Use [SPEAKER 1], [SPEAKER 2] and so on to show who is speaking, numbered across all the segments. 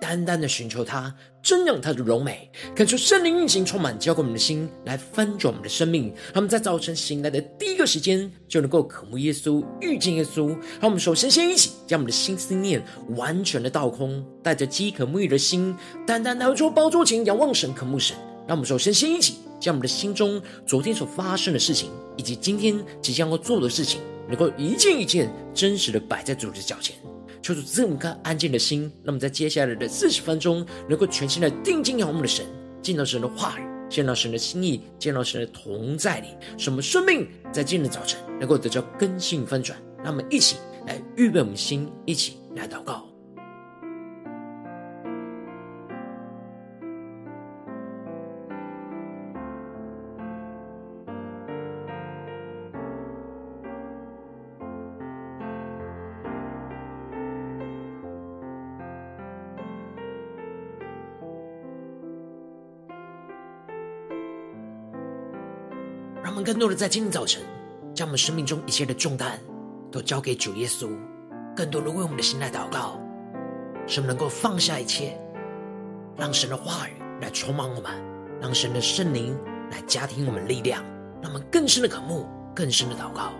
[SPEAKER 1] 单单的寻求他，瞻仰他的荣美，感受圣灵运行充满，浇灌我们的心，来翻转我们的生命。让我们在早晨醒来的第一个时间，就能够渴慕耶稣、遇见耶稣。让我们首先先一起将我们的心思念完全的倒空，带着饥渴沐浴的心，单单来到主宝座前，仰望神、渴慕神。让我们首先先一起将我们的心中昨天所发生的事情，以及今天即将要做的事情，能够一件一件真实的摆在主的脚前，求主赐我们颗安静的心。那么在接下来的四十分钟，能够全心的定睛仰望我们的神，见到神的话语，见到神的心意，见到神的同在里，使我们生命在今日的早晨能够得到根性翻转。那么一起来预备我们心，一起来祷告。们更多的在今天早晨，将我们生命中一切的重担都交给主耶稣，更多的为我们的心来祷告，使我们能够放下一切，让神的话语来充满我们，让神的圣灵来加添我们力量，让我们更深的渴慕，更深的祷告。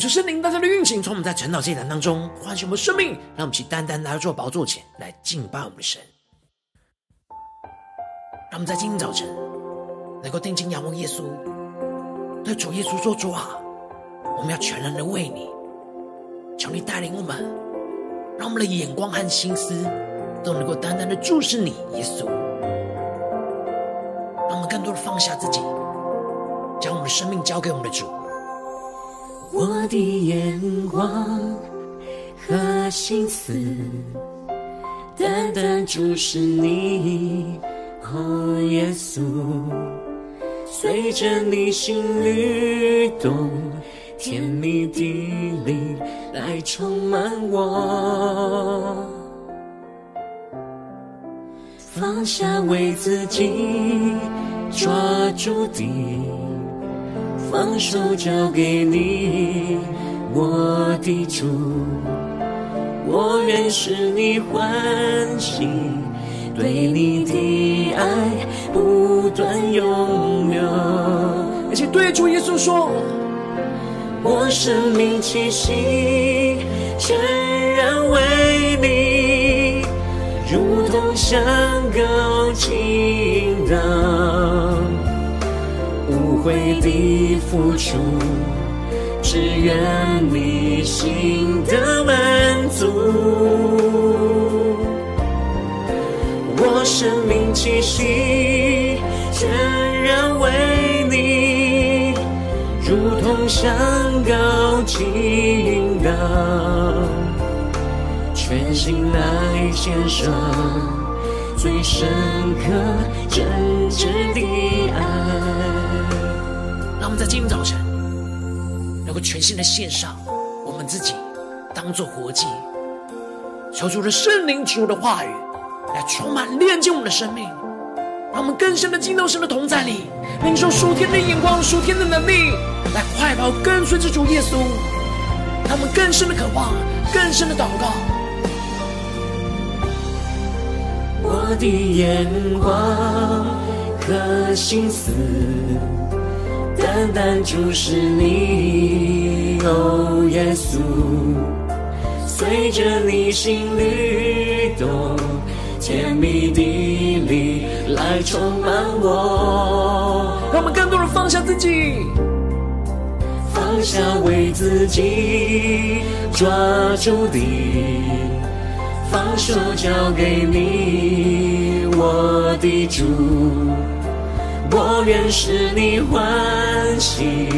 [SPEAKER 1] 求圣灵大家的运行，从我们在晨祷祭坛当中唤醒我们生命，让我们去单单来到宝座前来敬拜我们的神。让我们在今天早晨能够定睛仰望耶稣，对主耶稣说：“主啊，我们要全然的为你，求你带领我们，让我们的眼光和心思都能够单单的注视你，耶稣。让我们更多的放下自己，将我们的生命交给我们的主。”
[SPEAKER 2] 我的眼光和心思，单单注视你，哦，耶稣，随着你心律动，甜蜜的灵来充满我，放下为自己抓住的。放手交给你，我的主，我愿使你欢喜，对你的爱不断拥有。
[SPEAKER 1] 而且对主耶稣说，
[SPEAKER 2] 我生命气息全然为你，如同香膏倾倒。无悔的付出，只愿你心的满足。我生命气息全然为你，如同香膏倾倒，全心来献上最深刻真挚的
[SPEAKER 1] 爱。们在今天早晨能够全心的献上我们自己，当做活祭，求主的圣灵、主的话语来充满、炼净我们的生命，让我们更深的进入神的同在里，领受属天的眼光、属天的能力，来快跑跟随着主耶稣，让我们更深的渴望、更深的祷告。
[SPEAKER 2] 我的眼光和心思。单单注视你，哦，耶稣，随着你心律动，甜蜜的力来充满我。
[SPEAKER 1] 让我们更多人放下自己，
[SPEAKER 2] 放下为自己抓住的，放手交给你，我的主。我愿使你欢喜，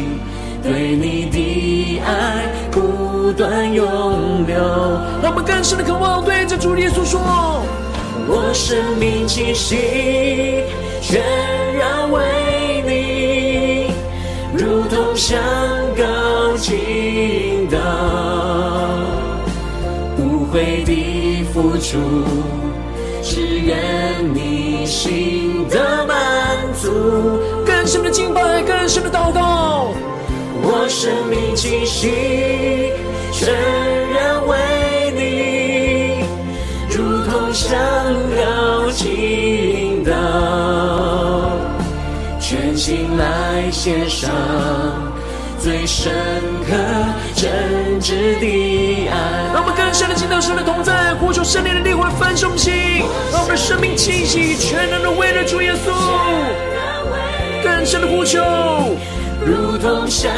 [SPEAKER 2] 对你的爱不断永留。
[SPEAKER 1] 让我们更深的渴望，对着主耶稣说：
[SPEAKER 2] 我生命气息全然为你，如同香膏倾倒，无悔的付出，只愿你心的满足。
[SPEAKER 1] 更深的敬拜，更深的祷告。
[SPEAKER 2] 我生命气息全然为你，如同香膏倾倒，全心来献上最深刻真挚的爱。
[SPEAKER 1] 让我们更深的敬拜神的同在，呼求圣灵的灵魂焚烧心，让我们的生命气息全然的为了主耶稣。更深的呼求，
[SPEAKER 2] 如同山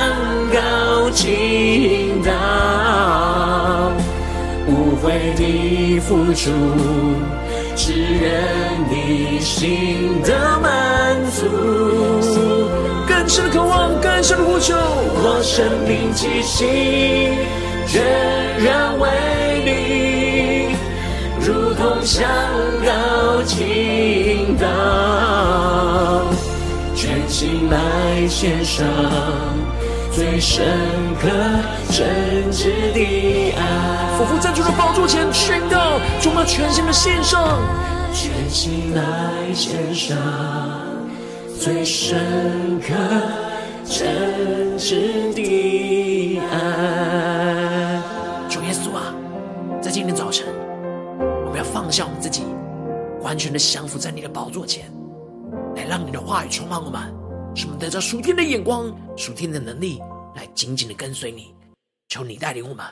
[SPEAKER 2] 高倾倒，无悔的付出，只愿你心的满足。
[SPEAKER 1] 更深的渴望，更深的呼求，
[SPEAKER 2] 我生命气息全然为你，如同香膏倾倒。全心来献上最深刻真挚的爱，
[SPEAKER 1] 俯伏在主的宝座前宣告，充满全心的献上，
[SPEAKER 2] 全心来献上最深刻真挚的爱。
[SPEAKER 1] 主耶稣啊，在今天早晨，我们要放下我们自己，完全的降服在你的宝座前。来让你的话语充满我们，使我们得着属天的眼光、属天的能力，来紧紧的跟随你。求你带领我们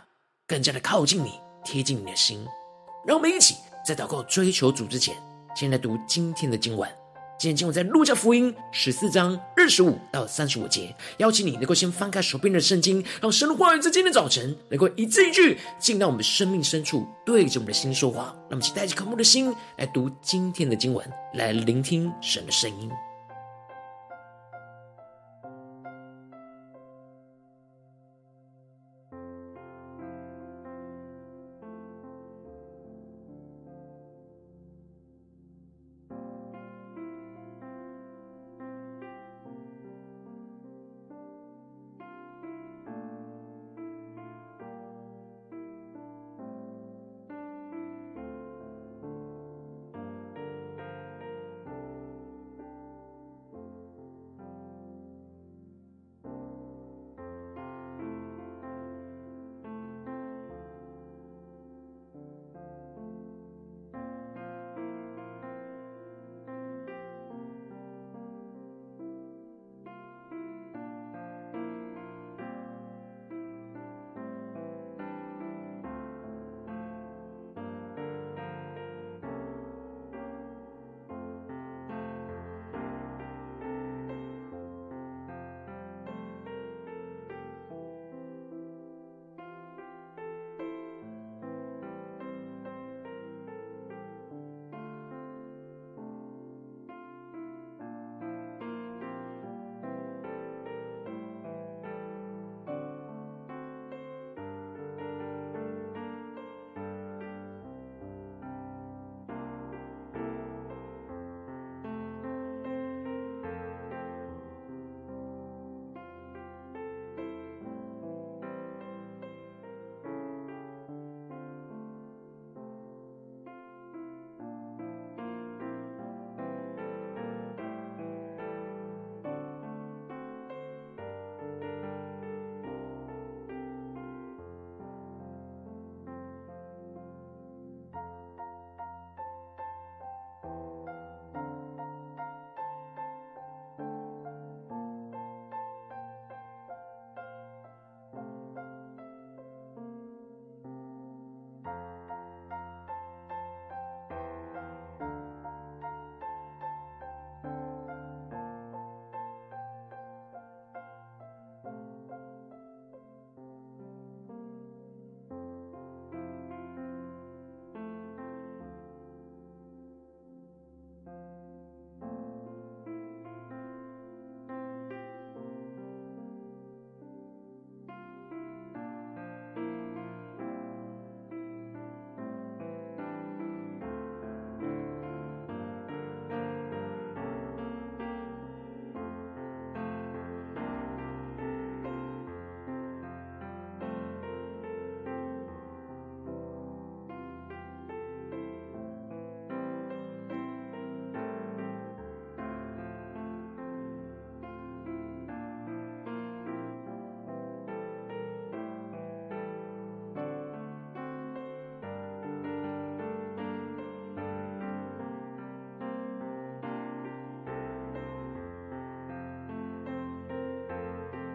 [SPEAKER 1] 更加的靠近你，贴近你的心。让我们一起在祷告、追求主之前，先来读今天的经文。今天经文在路加福音十四章二十五到三十五节，邀请你能够先翻开手边的圣经，让神的话语在今天早晨能够一字一句进到我们生命深处，对着我们的心说话。让我们带着渴慕的心来读今天的经文，来聆听神的声音。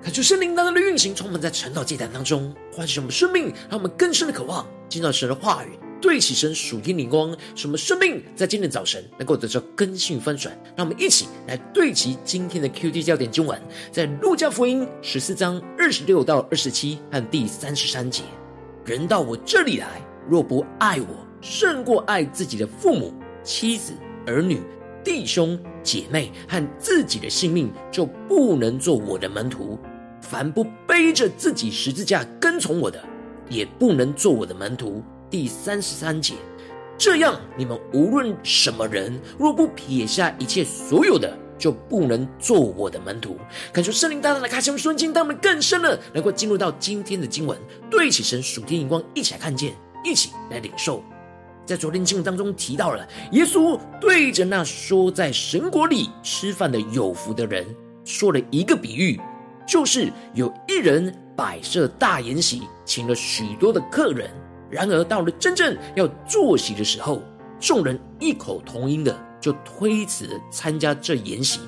[SPEAKER 1] 看出圣灵当中的运行，充满在晨祷祭坛当中，唤醒我们生命，让我们更深的渴望见到神的话语。对齐神属天灵光，使我们生命在今天早晨能够得到更新翻转。让我们一起来对齐今天的 QT 焦点经文，在路加福音十四章二十六到二十七和第三十三节：人到我这里来，若不爱我胜过爱自己的父母、妻子、儿女、弟兄、姐妹和自己的性命，就不能做我的门徒。凡不背着自己十字架跟从我的，也不能做我的门徒。第三十三节，这样你们无论什么人，若不撇下一切所有的，就不能做我的门徒。感受圣灵大大的开启我们瞬间，当我们更深了，能够进入到今天的经文，对起神属天眼光，一起来看见，一起来领受。在昨天经文当中提到了，耶稣对着那说在神国里吃饭的有福的人，说了一个比喻，就是有一人摆设大筵席，请了许多的客人。然而到了真正要坐席的时候，众人异口同音的就推辞参加这筵席。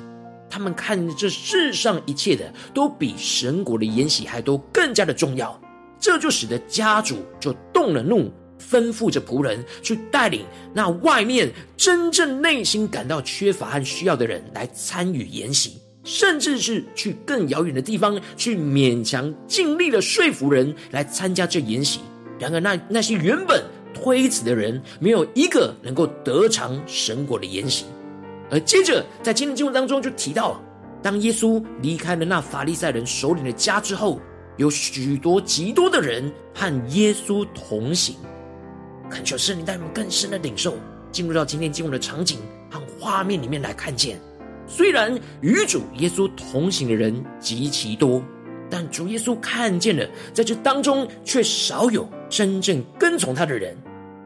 [SPEAKER 1] 他们看这世上一切的都比神国的筵席还都更加的重要，这就使得家主就动了怒，吩咐着仆人去带领那外面真正内心感到缺乏和需要的人来参与筵席，甚至是去更遥远的地方去勉强尽力的说服人来参加这筵席。然而那，那些原本推辞的人，没有一个能够得尝神国的筵席。而接着，在今天经文当中就提到，当耶稣离开了那法利赛人首领的家之后，有许多极多的人和耶稣同行。恳求圣灵带我们更深的领受，进入到今天经文的场景和画面里面来看见。虽然与主耶稣同行的人极其多。但主耶稣看见了，在这当中却少有真正跟从他的人。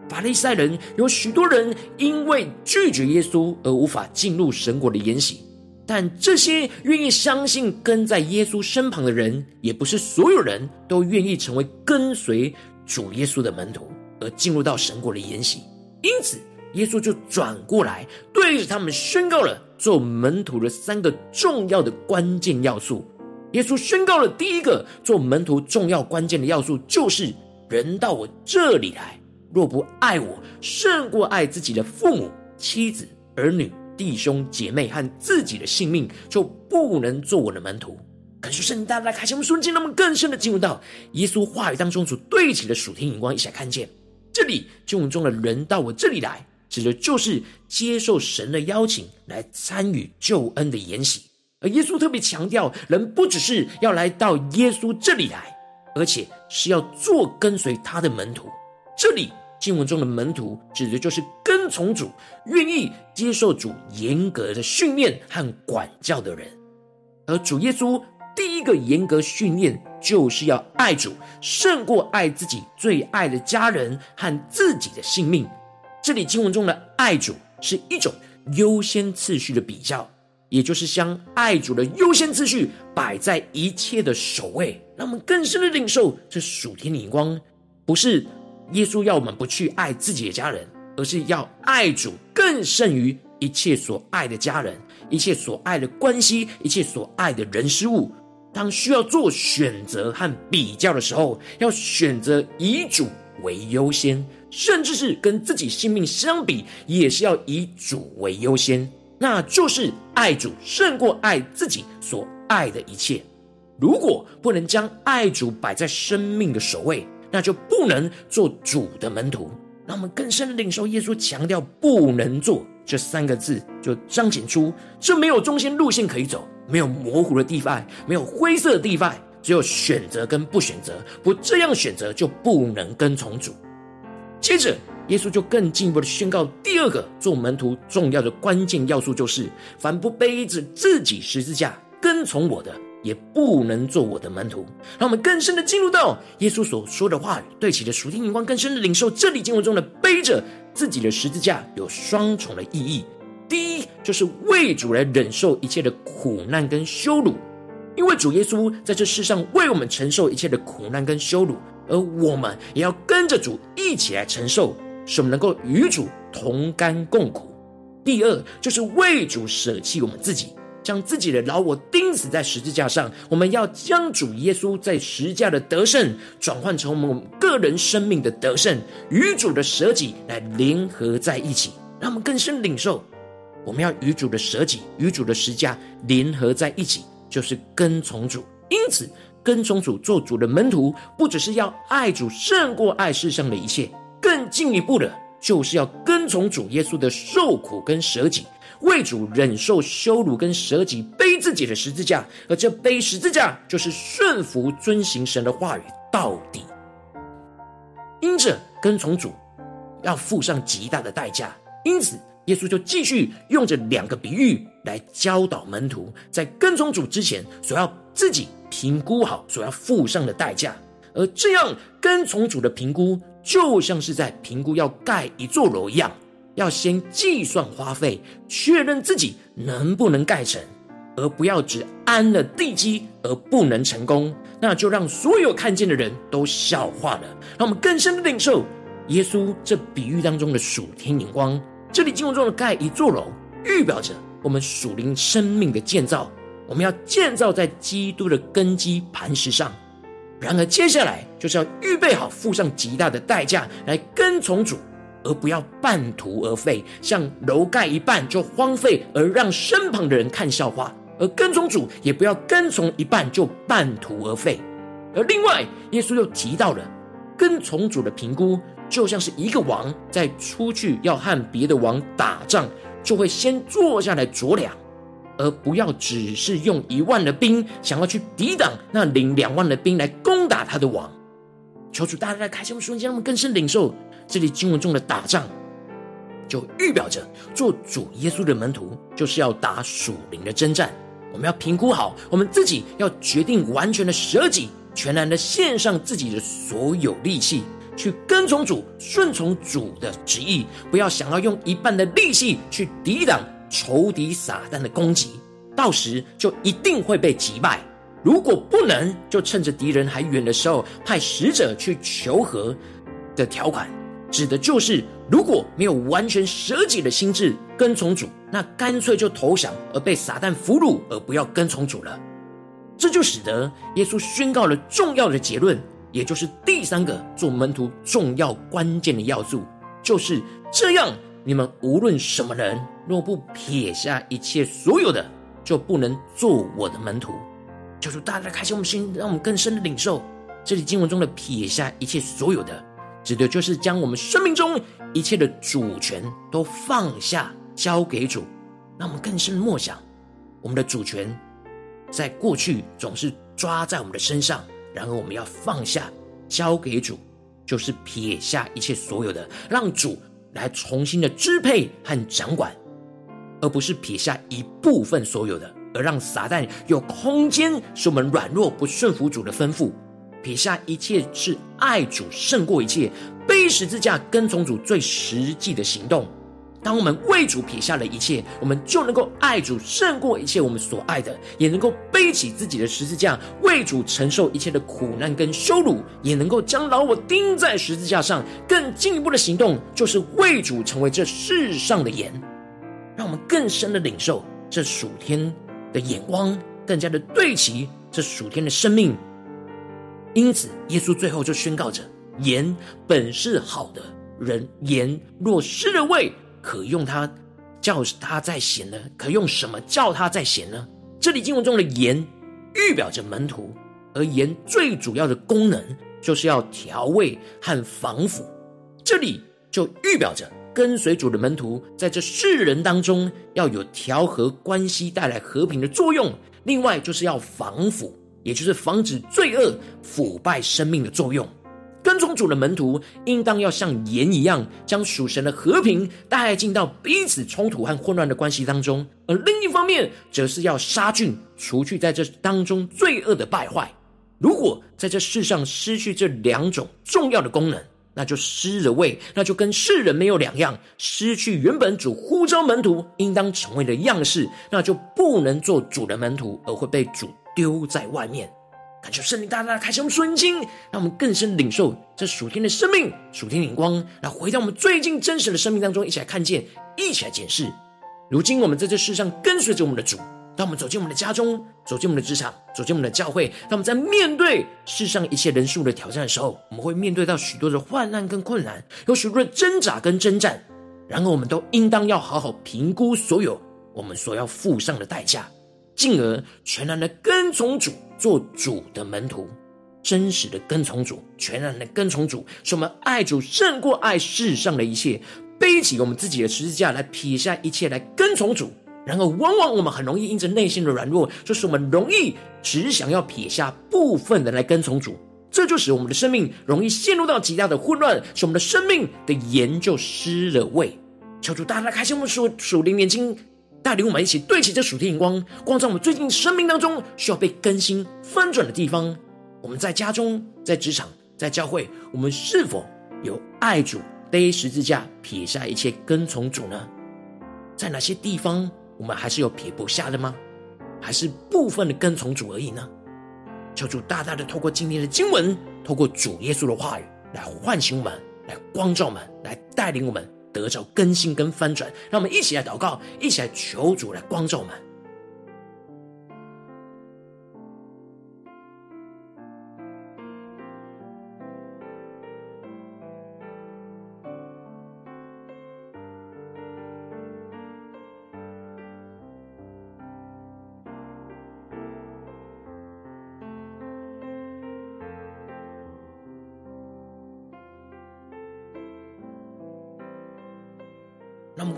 [SPEAKER 1] 法利赛人有许多人因为拒绝耶稣而无法进入神国的筵席，但这些愿意相信跟在耶稣身旁的人，也不是所有人都愿意成为跟随主耶稣的门徒而进入到神国的筵席。因此，耶稣就转过来对着他们宣告了做门徒的三个重要的关键要素。耶稣宣告了第一个做门徒重要关键的要素，就是人到我这里来，若不爱我胜过爱自己的父母、妻子、儿女、弟兄、姐妹和自己的性命，就不能做我的门徒。感谢圣灵大大开启我们瞬间，让我们更深的进入到耶稣话语当中所对齐的属天眼光，一起来看见这里经文中的人到我这里来，指的就是接受神的邀请来参与救恩的筵席。而耶稣特别强调，人不只是要来到耶稣这里来，而且是要做跟随他的门徒。这里经文中的门徒，指的就是跟从主、愿意接受主严格的训练和管教的人。而主耶稣第一个严格训练，就是要爱主胜过爱自己最爱的家人和自己的性命。这里经文中的爱主，是一种优先次序的比较。也就是将爱主的优先次序摆在一切的首位，让我们更深的领受这属天的眼光。不是耶稣要我们不去爱自己的家人，而是要爱主更胜于一切所爱的家人、一切所爱的关系、一切所爱的人事物。当需要做选择和比较的时候，要选择以主为优先，甚至是跟自己性命相比，也是要以主为优先。那就是爱主胜过爱自己所爱的一切。如果不能将爱主摆在生命的首位，那就不能做主的门徒。让我们更深的领受耶稣强调“不能做”这三个字，就彰显出这没有中心路线可以走，没有模糊的地方，没有灰色的地带，只有选择跟不选择。不这样选择，就不能跟从主。接着。耶稣就更进一步的宣告，第二个做门徒重要的关键要素就是：凡不背着自己十字架跟从我的，也不能做我的门徒。让我们更深的进入到耶稣所说的话语，对其的属天眼光，更深的领受这里经文中的背着自己的十字架有双重的意义。第一，就是为主来忍受一切的苦难跟羞辱，因为主耶稣在这世上为我们承受一切的苦难跟羞辱，而我们也要跟着主一起来承受。使我们能够与主同甘共苦。第二，就是为主舍弃我们自己，将自己的老我钉死在十字架上。我们要将主耶稣在十字架的得胜，转换成我们个人生命的得胜，与主的舍己来联合在一起，让我们更深领受。我们要与主的舍己、与主的十字架联合在一起，就是跟从主。因此，跟从主做主的门徒，不只是要爱主胜过爱世上的一切，更进一步的，就是要跟从主耶稣的受苦跟舍己，为主忍受羞辱跟舍己，背自己的十字架，而这背十字架就是顺服遵行神的话语到底。因着跟从主，要付上极大的代价，因此耶稣就继续用着两个比喻来教导门徒，在跟从主之前，所要自己评估好所要付上的代价，而这样跟从主的评估。就像是在评估要盖一座楼一样，要先计算花费，确认自己能不能盖成，而不要只安了地基而不能成功，那就让所有看见的人都笑话了。让我们更深的领受耶稣这比喻当中的属天眼光。这里经文中的盖一座楼，预表着我们属灵生命的建造，我们要建造在基督的根基磐石上。然而，接下来就是要预备好，付上极大的代价来跟从主，而不要半途而废，像楼盖一半就荒废，而让身旁的人看笑话；而跟从主，也不要跟从一半就半途而废。而另外，耶稣又提到了跟从主的评估，就像是一个王在出去要和别的王打仗，就会先坐下来酌量。而不要只是用一万的兵，想要去抵挡那领两万的兵来攻打他的王。求主大家来开心，我们瞬间让我们更深领受这里经文中的打仗，就预表着做主耶稣的门徒，就是要打属灵的征战。我们要评估好，我们自己要决定完全的舍己，全然的献上自己的所有力气，去跟从主，顺从主的旨意，不要想要用一半的力气去抵挡。仇敌撒旦的攻击，到时就一定会被击败。如果不能，就趁着敌人还远的时候，派使者去求和的条款，指的就是如果没有完全舍己的心志跟从主，那干脆就投降而被撒旦俘虏，而不要跟从主了。这就使得耶稣宣告了重要的结论，也就是第三个做门徒重要关键的要素，就是这样。你们无论什么人，若不撇下一切所有的，就不能做我的门徒。求主大大开启我们心，让我们更深的领受这里经文中的撇下一切所有的，指的就是将我们生命中一切的主权都放下，交给主。让我们更深的默想，我们的主权在过去总是抓在我们的身上，然而我们要放下，交给主，就是撇下一切所有的，让主。来重新的支配和掌管，而不是撇下一部分所有的，而让撒旦有空间使我们软弱不顺服主的吩咐。撇下一切是爱主胜过一切，背十字架跟从主最实际的行动。当我们为主撇下了一切，我们就能够爱主胜过一切我们所爱的，也能够背起自己的十字架，为主承受一切的苦难跟羞辱，也能够将老我钉在十字架上。更进一步的行动，就是为主成为这世上的盐，让我们更深的领受这属天的眼光，更加的对齐这属天的生命。因此，耶稣最后就宣告着：盐本是好的，人盐若失了味。可用它叫它再咸呢？可用什么叫它再咸呢？这里经文中的盐预表着门徒，而盐最主要的功能就是要调味和防腐。这里就预表着跟随主的门徒在这世人当中要有调和关系、带来和平的作用。另外就是要防腐，也就是防止罪恶腐败生命的作用。跟从主的门徒，应当要像盐一样，将属神的和平带进到彼此冲突和混乱的关系当中；而另一方面，则是要杀菌，除去在这当中罪恶的败坏。如果在这世上失去这两种重要的功能，那就失了位，那就跟世人没有两样，失去原本主呼召门徒应当成为的样式，那就不能做主的门徒，而会被主丢在外面。感谢圣灵大大的开启我们顺经，让我们更深领受这属天的生命、属天的光，来回到我们最近真实的生命当中，一起来看见，一起来检视。如今我们在这世上跟随着我们的主，当我们走进我们的家中，走进我们的职场，走进我们的教会，当我们在面对世上一切人数的挑战的时候，我们会面对到许多的患难跟困难，有许多的挣扎跟征战。然而，我们都应当要好好评估所有我们所要付上的代价，进而全然的跟从主，做主的门徒，真实的跟从主，全然的跟从主，使我们爱主胜过爱世上的一切，背起我们自己的十字架来撇下一切来跟从主。然而，往往我们很容易因着内心的软弱，就是我们容易只想要撇下部分的来跟从主，这就使我们的生命容易陷入到极大的混乱，使我们的生命的盐就失了味。求主大大开启我们属属灵眼睛，带领我们一起对齐这属天眼光，光照我们最近生命当中需要被更新翻转的地方。我们在家中、在职场、在教会，我们是否有爱主、背十字架、撇下一切跟从主呢？在哪些地方？我们还是有撇不下的吗？还是部分的跟从主而已呢？求主大大的透过今天的经文，透过主耶稣的话语来唤醒我们，来光照我们，来带领我们得着更新跟翻转。让我们一起来祷告，一起来求主来光照我们。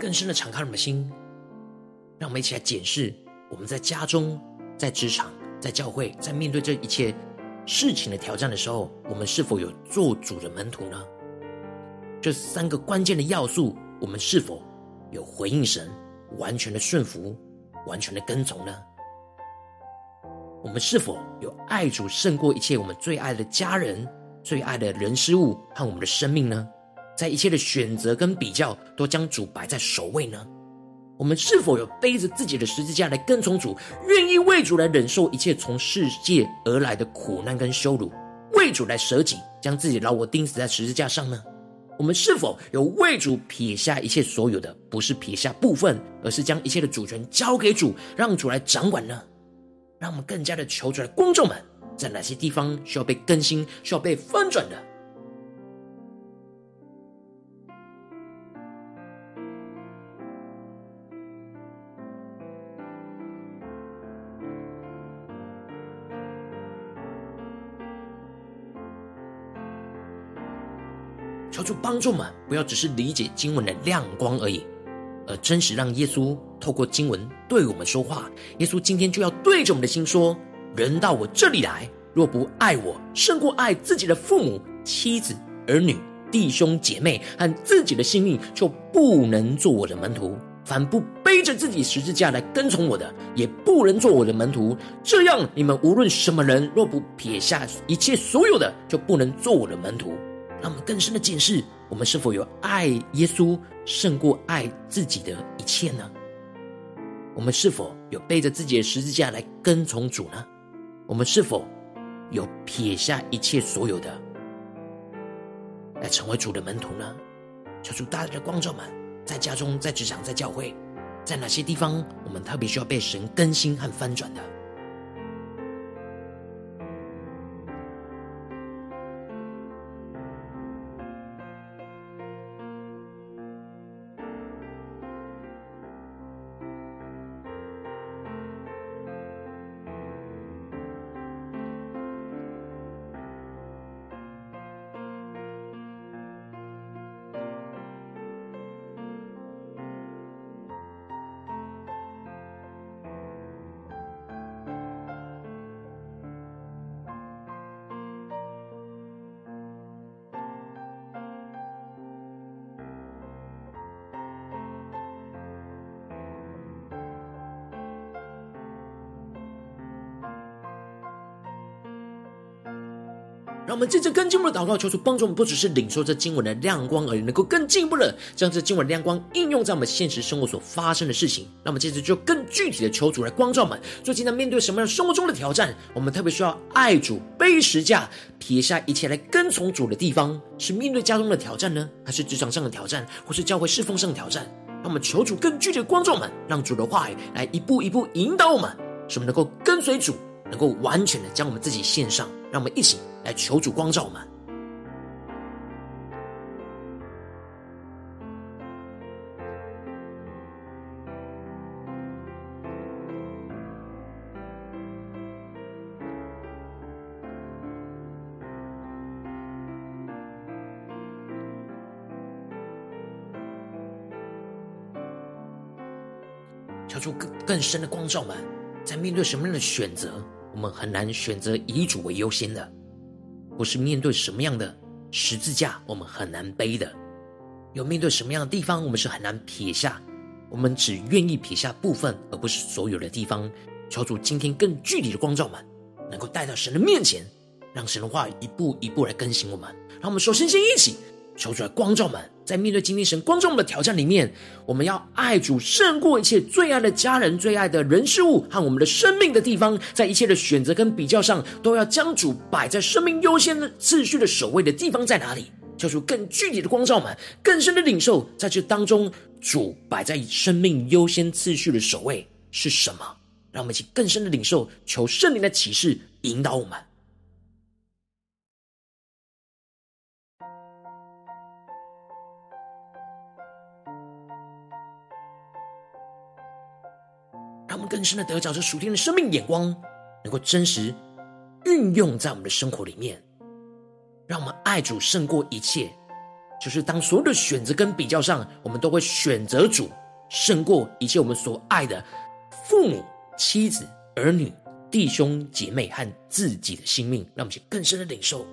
[SPEAKER 1] 更深的敞开我们的心，让我们一起来检视我们在家中、在职场、在教会，在面对这一切事情的挑战的时候，我们是否有做主的门徒呢？这三个关键的要素，我们是否有回应神、完全的顺服、完全的跟从呢？我们是否有爱主胜过一切我们最爱的家人、最爱的人事物和我们的生命呢？在一切的选择跟比较，都将主摆在首位呢？我们是否有背着自己的十字架来跟从主，愿意为主来忍受一切从世界而来的苦难跟羞辱，为主来舍己，将自己老我钉死在十字架上呢？我们是否有为主撇下一切所有的，不是撇下部分，而是将一切的主权交给主，让主来掌管呢？让我们更加的求主来，观众们，在哪些地方需要被更新，需要被翻转的？主帮助我们，不要只是理解经文的亮光而已，而真实让耶稣透过经文对我们说话。耶稣今天就要对着我们的心说：“人到我这里来，若不爱我，胜过爱自己的父母、妻子、儿女、弟兄姐妹和自己的性命，就不能做我的门徒。凡不背着自己十字架来跟从我的，也不能做我的门徒。这样，你们无论什么人，若不撇下一切所有的，就不能做我的门徒。”让我们更深的检视，我们是否有爱耶稣胜过爱自己的一切呢？我们是否有背着自己的十字架来跟从主呢？我们是否有撇下一切所有的，来成为主的门徒呢？求主大大的光照们，在家中、在职场、在教会，在哪些地方，我们特别需要被神更新和翻转的？让我们接着更进一步的祷告，求主帮助我们，不只是领受这经文的亮光而已，能够更进一步的将这经文的亮光应用在我们现实生活所发生的事情。那么，接着就更具体的求主来光照我们，最近在面对什么样生活中的挑战，我们特别需要爱主、背十架、撇下一切来跟从主的地方，是面对家中的挑战呢，还是职场上的挑战，或是教会侍奉上的挑战？让我们求主更具体的光照我们，让主的话语来一步一步引导我们，使我们能够跟随主，能够完全的将我们自己献上。让我们一起来求主光照我们。求出更更深的光照们，在面对什么样的选择，我们很难选择以主为优先的；或是面对什么样的十字架，我们很难背的；有面对什么样的地方，我们是很难撇下。我们只愿意撇下部分，而不是所有的地方。求主今天更具体的光照们，能够带到神的面前，让神的话一步一步来更新我们。让我们首先先一起。求出来光照们，在面对今天神光照我们的挑战里面，我们要爱主胜过一切，最爱的家人、最爱的人事物和我们的生命的地方，在一切的选择跟比较上，都要将主摆在生命优先的次序的首位的地方在哪里？求出更具体的光照们，更深的领受，在这当中，主摆在生命优先次序的首位是什么？让我们一起更深的领受，求圣灵的启示引导我们。更深的得着这属天的生命眼光，能够真实运用在我们的生活里面。让我们爱主胜过一切，就是当所有的选择跟比较上，我们都会选择主胜过一切我们所爱的父母、妻子、儿女、弟兄姐妹和自己的性命。让我们去更深的领受，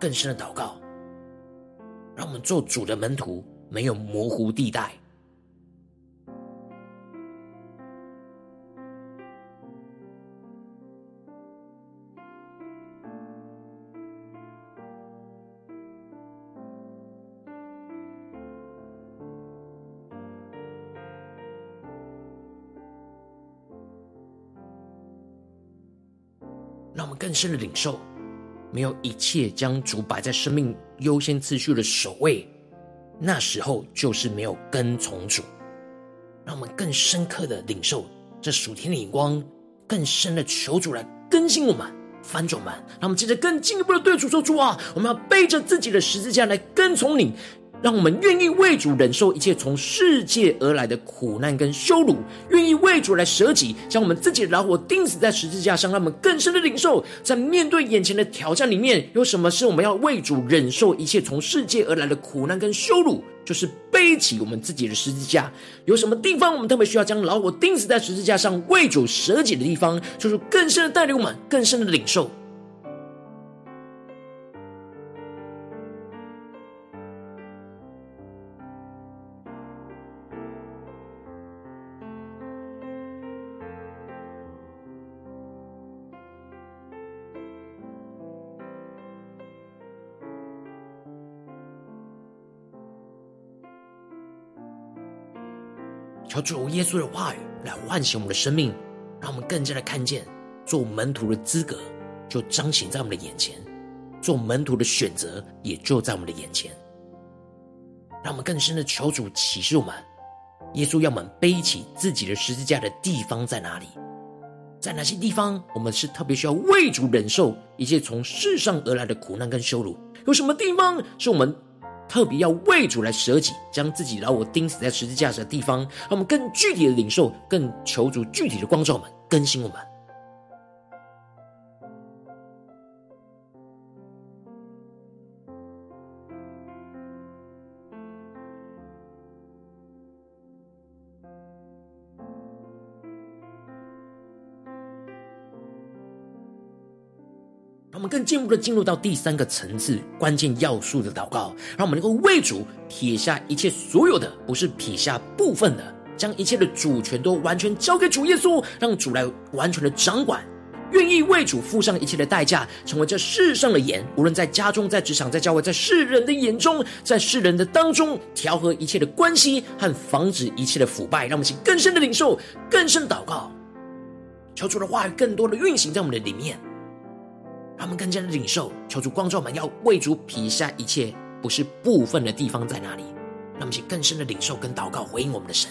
[SPEAKER 1] 更深的祷告，让我们做主的门徒，没有模糊地带。更深的领受，没有一切将主摆在生命优先次序的首位，那时候就是没有跟从主。让我们更深刻的领受这属天的眼光，更深的求主来更新我们、翻转我们。让我们接着更进一步的对主说：“主啊，我们要背着自己的十字架来跟从你。”让我们愿意为主忍受一切从世界而来的苦难跟羞辱，愿意为主来舍己，将我们自己的老我钉死在十字架上，让我们更深的领受，在面对眼前的挑战里面，有什么是我们要为主忍受一切从世界而来的苦难跟羞辱？就是背起我们自己的十字架。有什么地方我们特别需要将老我钉死在十字架上，为主舍己的地方，就是更深的带领我们，更深的领受。求主耶稣的话语来唤醒我们的生命，让我们更加的看见做门徒的资格就彰显在我们的眼前，做门徒的选择也就在我们的眼前。让我们更深的求主启示我们，耶稣要我们背起自己的十字架的地方在哪里？在哪些地方我们是特别需要为主忍受一切从世上而来的苦难跟羞辱？有什么地方是我们？特别要为主来舍己，将自己老我钉死在十字架上的地方，让我们更具体的领受，更求主具体的光照我们，更新我们。进一步的进入到第三个层次，关键要素的祷告，让我们能够为主撇下一切所有的，不是撇下部分的，将一切的主权都完全交给主耶稣，让主来完全的掌管，愿意为主付上一切的代价，成为这世上的盐，无论在家中、在职场、在教会、在世人的眼中，在世人的当中，调和一切的关系和防止一切的腐败，让我们请更深的领受，更深祷告，求主的话语更多的运行在我们的里面。他们更加的领受，求主光照我们，要为主撇下一切不是部分的地方在哪里？那么请更深的领受跟祷告，回应我们的神。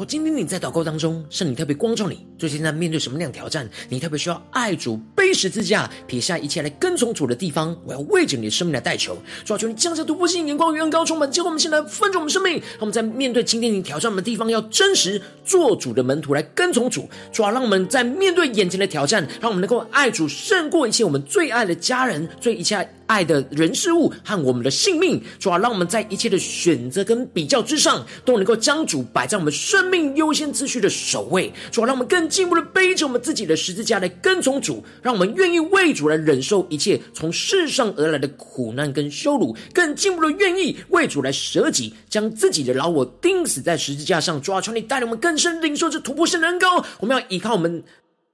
[SPEAKER 1] 我今天你在祷告当中，圣灵特别光照你，最近在面对什么样的挑战？你特别需要爱主、十字架、撇下一切来跟从主的地方，我要为着你的生命来代求。主啊，求你降下突破性眼光与恩高充满，结果我们现在分盛我们生命，让我们在面对今天你挑战我们的地方，要真实做主的门徒来跟从主。主啊，让我们在面对眼前的挑战，让我们能够爱主胜过一切我们最爱的家人，最一切爱的人事物和我们的性命。主啊，让我们在一切的选择跟比较之上，都能够将主摆在我们生命优先次序的首位。主啊，让我们更进一步的背着我们自己的十字架来跟从主，让我们我们愿意为主来忍受一切从世上而来的苦难跟羞辱，更进一步的愿意为主来舍己，将自己的老我钉死在十字架上。主啊，求你带领我们更深领受这突破性的恩膏，我们要依靠我们。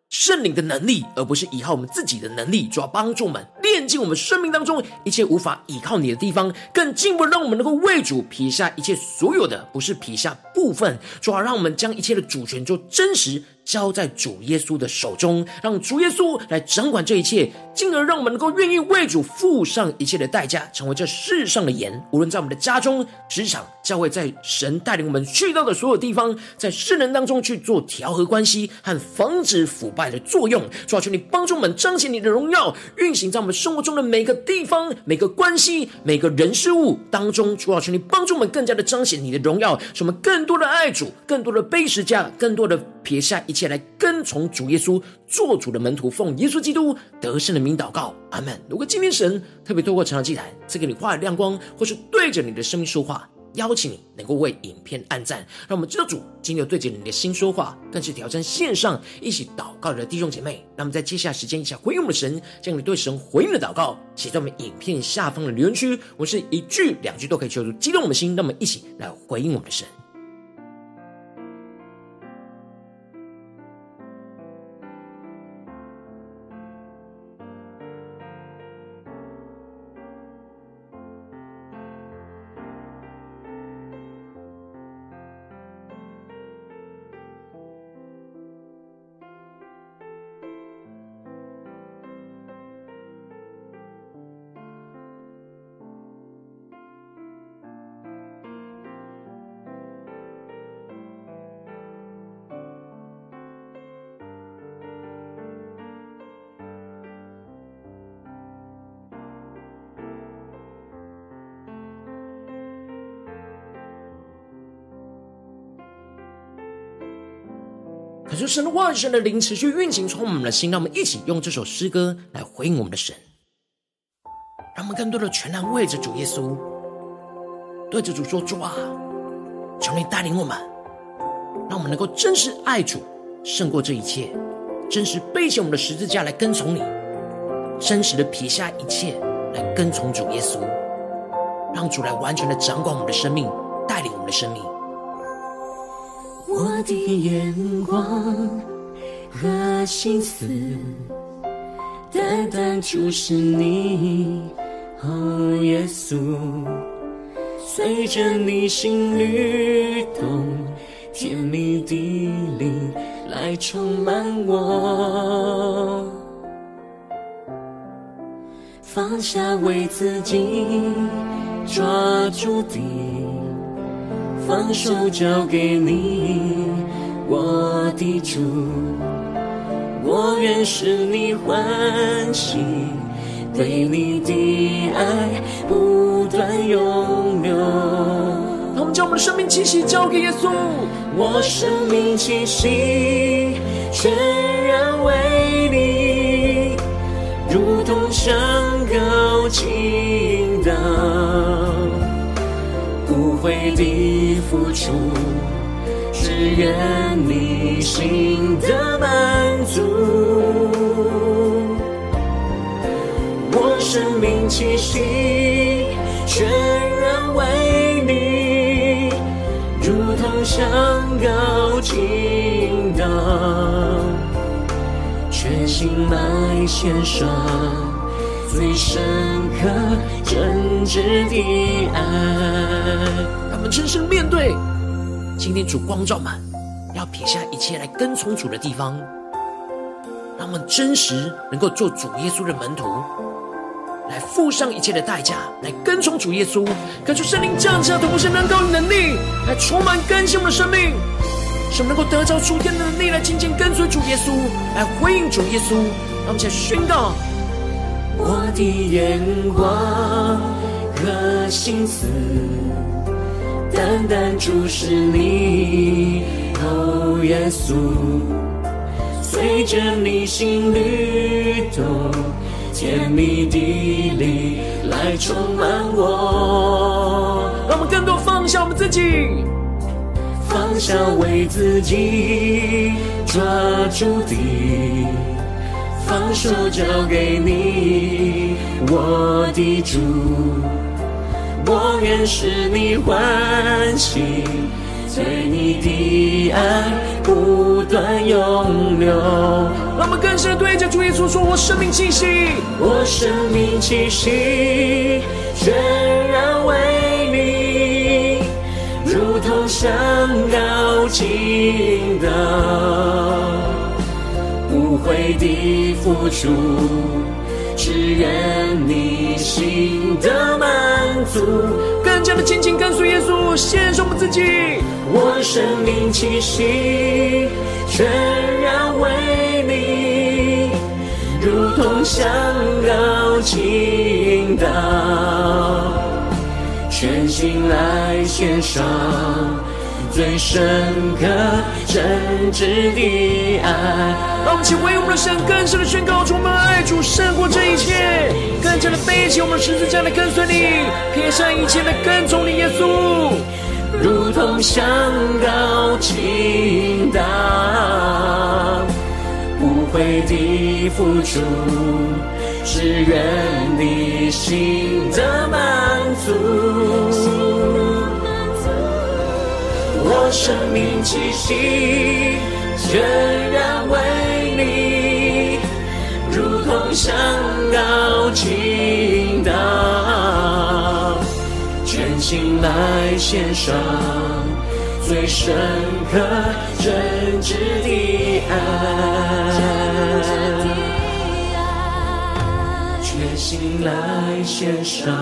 [SPEAKER 1] 圣灵的能力，而不是依靠我们自己的能力，主要帮助我们炼净我们生命当中一切无法依靠你的地方，更进一步让我们能够为主撇下一切所有的，不是撇下部分，主要让我们将一切的主权做真实。交在主耶稣的手中，让主耶稣来掌管这一切，进而让我们能够愿意为主付上一切的代价，成为这世上的盐。无论在我们的家中、职场、教会，在神带领我们去到的所有地方，在世人当中去做调和关系和防止腐败的作用。主啊，求你帮助我们彰显你的荣耀，运行在我们生活中的每个地方、每个关系、每个人事物当中。主啊，求你帮助我们更加的彰显你的荣耀，使我们更多的爱主，更多的背十字架，更多的撇下一。一起来跟从主耶稣，做主的门徒，奉耶稣基督得胜的名祷告，阿门。如果今天神特别透过成长祭坛赐给你话语亮光，或是对着你的生命说话，邀请你能够为影片按赞，让我们知道主今天对着你的心说话，更是挑战线上一起祷告的弟兄姐妹。那么在接下来时间一起回应我们的神，将你对神回应的祷告写在我们影片下方的留言区，我是一句两句都可以求助激动我们的心，那么一起来回应我们的神。神的话语、神的灵持续运行，充满我们的心。让我们一起用这首诗歌来回应我们的神，让我们更多的全然为着主耶稣，对着主说：“主啊，求你带领我们，让我们能够真实爱主，胜过这一切；真实背起我们的十字架来跟从你，真实的撇下一切来跟从主耶稣，让主来完全的掌管我们的生命，带领我们的生命。”
[SPEAKER 2] 我的眼光和心思，单单注视你，哦，耶稣，随着你心律动，甜蜜的灵来充满我，放下为自己抓住的。放手交给你，我的主，我愿使你欢喜，对你的爱不断拥
[SPEAKER 1] 有。他们将我们的生命气息交给耶稣，
[SPEAKER 2] 我生命气息全然为你，如同香膏倾倒。为你付出，只愿你心的满足。我生命气息全然为你，如同香膏倾倒，全心埋献上。最深刻、真挚的爱，
[SPEAKER 1] 让我们真实面对今天主光照满，要撇下一切来跟从主的地方。让我们真实能够做主耶稣的门徒，来付上一切的代价，来跟从主耶稣。感受圣灵降下的无限能高能力，来充满更新我们的生命，使我们能够得着主天的能力，来紧紧跟随主耶稣，来回应主耶稣。让我们一起宣告。
[SPEAKER 2] 我的眼光和心思，单单注视你，哦，耶稣，随着你心律动，甜蜜的灵来充满我。
[SPEAKER 1] 让我们更多放下我们自己，
[SPEAKER 2] 放下为自己抓住的。放手交给你，我的主，我愿使你欢喜，对你的爱不断永留。
[SPEAKER 1] 让我们更深对着主耶稣说：我生命气息，
[SPEAKER 2] 我生命气息全然为你，如同香膏倾倒。无悔的付出，只愿你心的满足。
[SPEAKER 1] 更加的紧紧跟随耶稣，献上我们自己。
[SPEAKER 2] 我生命气息全然为你，如同香膏倾倒，全心来献上。最深刻、真挚的爱，
[SPEAKER 1] 让我们一起为我们的神更深的宣告：充满爱主胜过这一切，更加的背起我们十字架来跟随你，撇下一切来跟从你，耶稣，
[SPEAKER 2] 如同香膏倾倒，无悔的付出，只愿你心的满足。我生命气息全然为你，如同香膏倾倒，全心来献上最深刻真挚的爱，全心来献上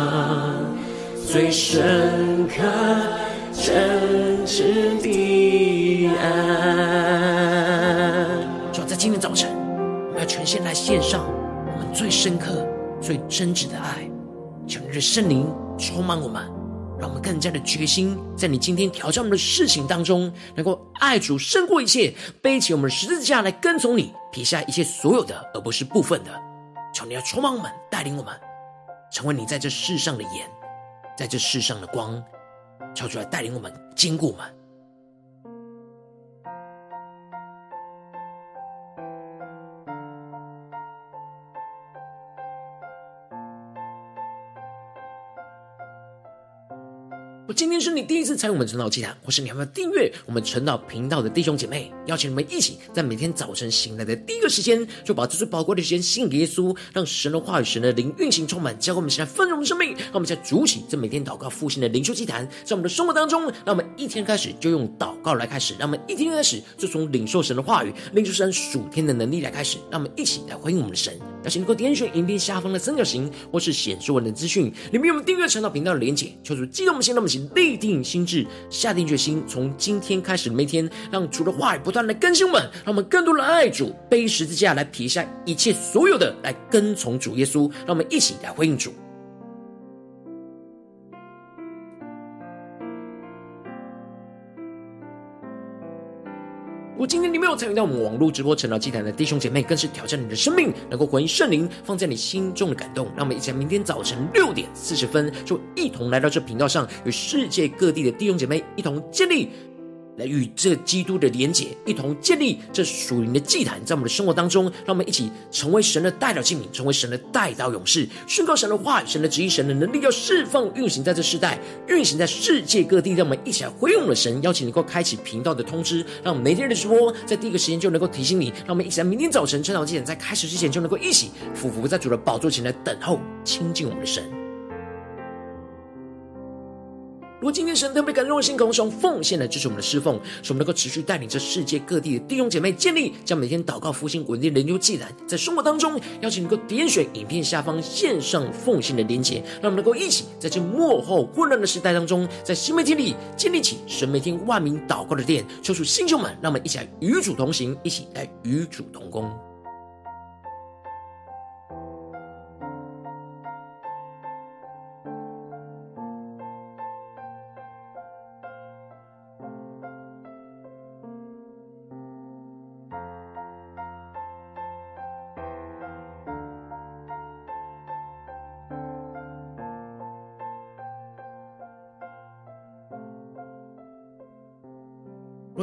[SPEAKER 2] 最深刻。真挚的爱，
[SPEAKER 1] 就在今天早晨，我们要全心来献上我们最深刻、最真挚的爱，求你的圣灵充满我们，让我们更加的决心，在你今天挑战我们的事情当中，能够爱主胜过一切，背起我们的十字架来跟从你，撇下一切所有的，而不是部分的。求你要充满我们，带领我们，成为你在这世上的盐，在这世上的光，求主来带领我们，经过我们。我今天是你第一次参与我们晨祷祭坛，或是你还没有订阅我们晨祷频道的弟兄姐妹，邀请你们一起在每天早晨醒来的第一个时间，就把这最宝贵的时间献给耶稣，让神的话语、神的灵运行充满，教会我们现在丰盛的生命。让我们在主起这每天祷告复兴的灵修祭坛，在我们的生活当中，让我们一天开始就用祷告来开始，让我们一天开始就从领受神的话语、领受神属天的能力来开始，让我们一起来回应我们的神。邀请能够点选影片下方的三角形，或是显示文的资讯，里面有我们订阅晨祷频道的连结，求主激动我们心，让我们一立定心智，下定决心，从今天开始每天，让主的话语不断的更新我们，让我们更多的爱主，背十字架来撇下一切所有的，来跟从主耶稣，让我们一起来回应主。如果今天你没有参与到我们网络直播晨祷祭坛的弟兄姐妹，更是挑战你的生命，能够回应圣灵放在你心中的感动。让我们一起在明天早晨六点四十分，就一同来到这频道上，与世界各地的弟兄姐妹一同建立。来与这基督的连结，一同建立这属灵的祭坛，在我们的生活当中，让我们一起成为神的代表器皿，成为神的代祷勇士，宣告神的话语、神的旨意、神的能力，要释放运行在这世代，运行在世界各地。让我们一起来回应我们的神，邀请能够开启频道的通知，让我们每天的直播在第一个时间就能够提醒你。让我们一起在明天早晨晨祷祭坛在开始之前，就能够一起俯伏在主的宝座前来等候亲近我们的神。如果今天神特别感动的心，渴望使用奉献来支持我们的侍奉，使我们能够持续带领着世界各地的弟兄姐妹建立，将每天祷告复兴稳定的灵修祭坛，在生活当中，邀请能够点选影片下方线上奉献的连结，让我们能够一起在这幕后混乱的时代当中，在新媒体里建立起神每天万名祷告的殿，抽出弟兄们，让我们一起来与主同行，一起来与主同工。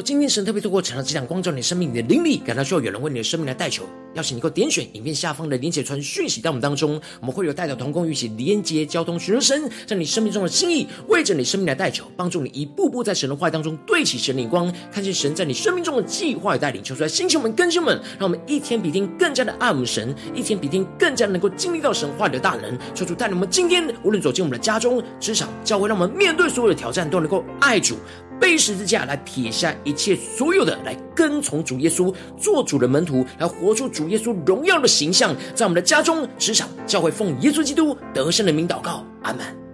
[SPEAKER 1] 今天神特别透过晨祷祭坛光照你生命，你的灵里感到需要有人为你的生命来代求，邀请你够点选影片下方的连结传讯息到我们当中，我们会有代表同工一起连接交通，寻求神在你生命中的心意，为着你生命来代求，帮助你一步步在神的话当中对齐神的眼光，看见神在你生命中的计划与带领。求出来，星球们、更新们，让我们一天比一天更加的爱我们神，一天比一天更加能够经历到神话语的大能。求主带领我们今天无论走进我们的家中、职场、教会，让我们面对所有的挑战都能够爱主。背十字架来撇下一切所有的，来跟从主耶稣，做主的门徒，来活出主耶稣荣耀的形象，在我们的家中、职场、教会，奉耶稣基督得胜的名祷告，阿门。